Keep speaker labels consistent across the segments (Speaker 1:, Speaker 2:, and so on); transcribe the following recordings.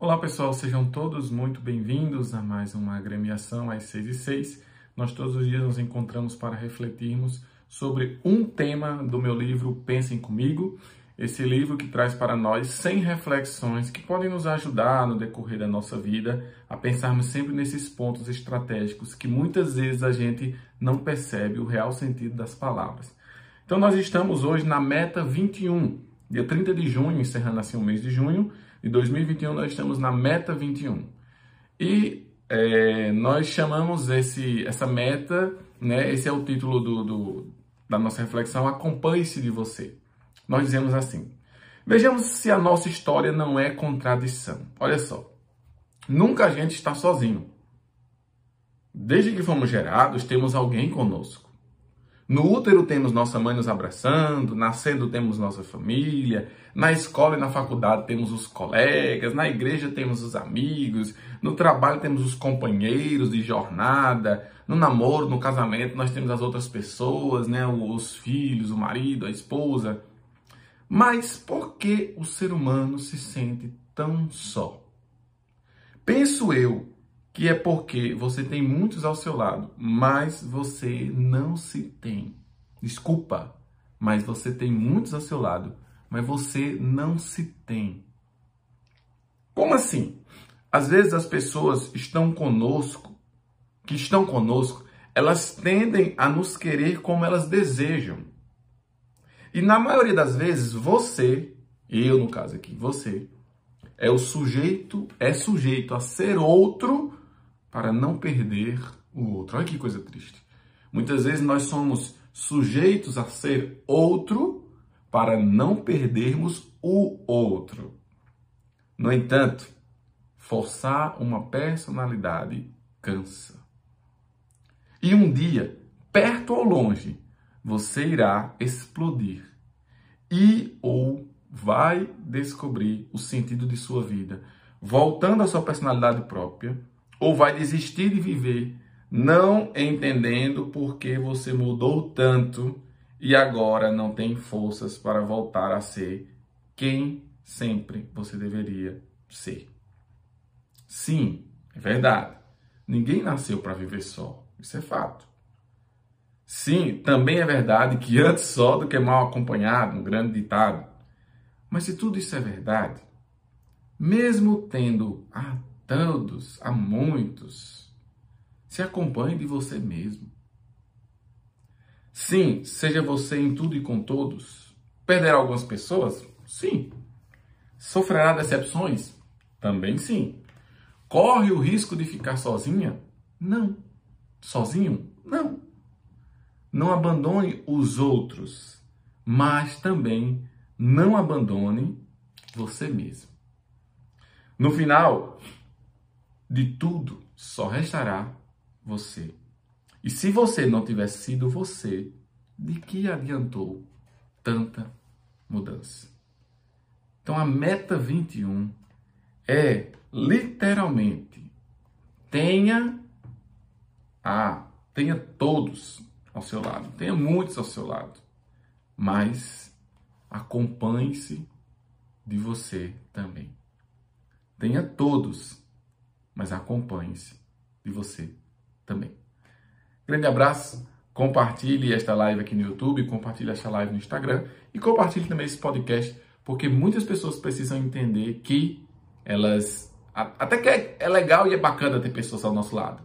Speaker 1: Olá pessoal, sejam todos muito bem-vindos a mais uma agremiação às 6 e 6. Nós todos os dias nos encontramos para refletirmos sobre um tema do meu livro Pensem Comigo, esse livro que traz para nós 100 reflexões que podem nos ajudar no decorrer da nossa vida a pensarmos sempre nesses pontos estratégicos que muitas vezes a gente não percebe o real sentido das palavras. Então nós estamos hoje na meta 21, dia 30 de junho, encerrando assim o mês de junho, de 2021 nós estamos na meta 21. E é, nós chamamos esse, essa meta, né, esse é o título do, do da nossa reflexão, acompanhe-se de você. Nós dizemos assim, vejamos se a nossa história não é contradição. Olha só, nunca a gente está sozinho. Desde que fomos gerados, temos alguém conosco. No útero temos nossa mãe nos abraçando, nascendo temos nossa família, na escola e na faculdade temos os colegas, na igreja temos os amigos, no trabalho temos os companheiros de jornada, no namoro, no casamento nós temos as outras pessoas, né, os filhos, o marido, a esposa. Mas por que o ser humano se sente tão só? Penso eu que é porque você tem muitos ao seu lado, mas você não se tem. Desculpa, mas você tem muitos ao seu lado, mas você não se tem. Como assim? Às vezes as pessoas estão conosco, que estão conosco, elas tendem a nos querer como elas desejam. E na maioria das vezes, você, eu no caso aqui, você, é o sujeito, é sujeito a ser outro para não perder o outro. Olha que coisa triste. Muitas vezes nós somos sujeitos a ser outro para não perdermos o outro. No entanto, forçar uma personalidade cansa. E um dia, perto ou longe, você irá explodir e ou vai descobrir o sentido de sua vida, voltando à sua personalidade própria ou vai desistir de viver, não entendendo por que você mudou tanto e agora não tem forças para voltar a ser quem sempre você deveria ser. Sim, é verdade. Ninguém nasceu para viver só. Isso é fato. Sim, também é verdade que antes só do que mal acompanhado, um grande ditado. Mas se tudo isso é verdade, mesmo tendo a todos, a muitos. Se acompanhe de você mesmo. Sim, seja você em tudo e com todos. Perderá algumas pessoas? Sim. Sofrerá decepções? Também sim. Corre o risco de ficar sozinha? Não. Sozinho? Não. Não abandone os outros, mas também não abandone você mesmo. No final, de tudo só restará você. E se você não tivesse sido você, de que adiantou tanta mudança? Então a meta 21 é literalmente tenha a tenha todos ao seu lado, tenha muitos ao seu lado, mas acompanhe-se de você também. Tenha todos mas acompanhe-se de você também. Grande abraço, compartilhe esta live aqui no YouTube, compartilhe esta live no Instagram e compartilhe também esse podcast, porque muitas pessoas precisam entender que elas. Até que é, é legal e é bacana ter pessoas ao nosso lado,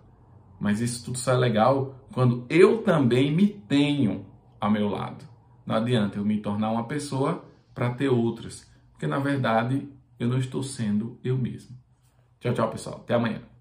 Speaker 1: mas isso tudo só é legal quando eu também me tenho ao meu lado. Não adianta eu me tornar uma pessoa para ter outras, porque na verdade eu não estou sendo eu mesmo. Tchau, tchau, pessoal. Até amanhã.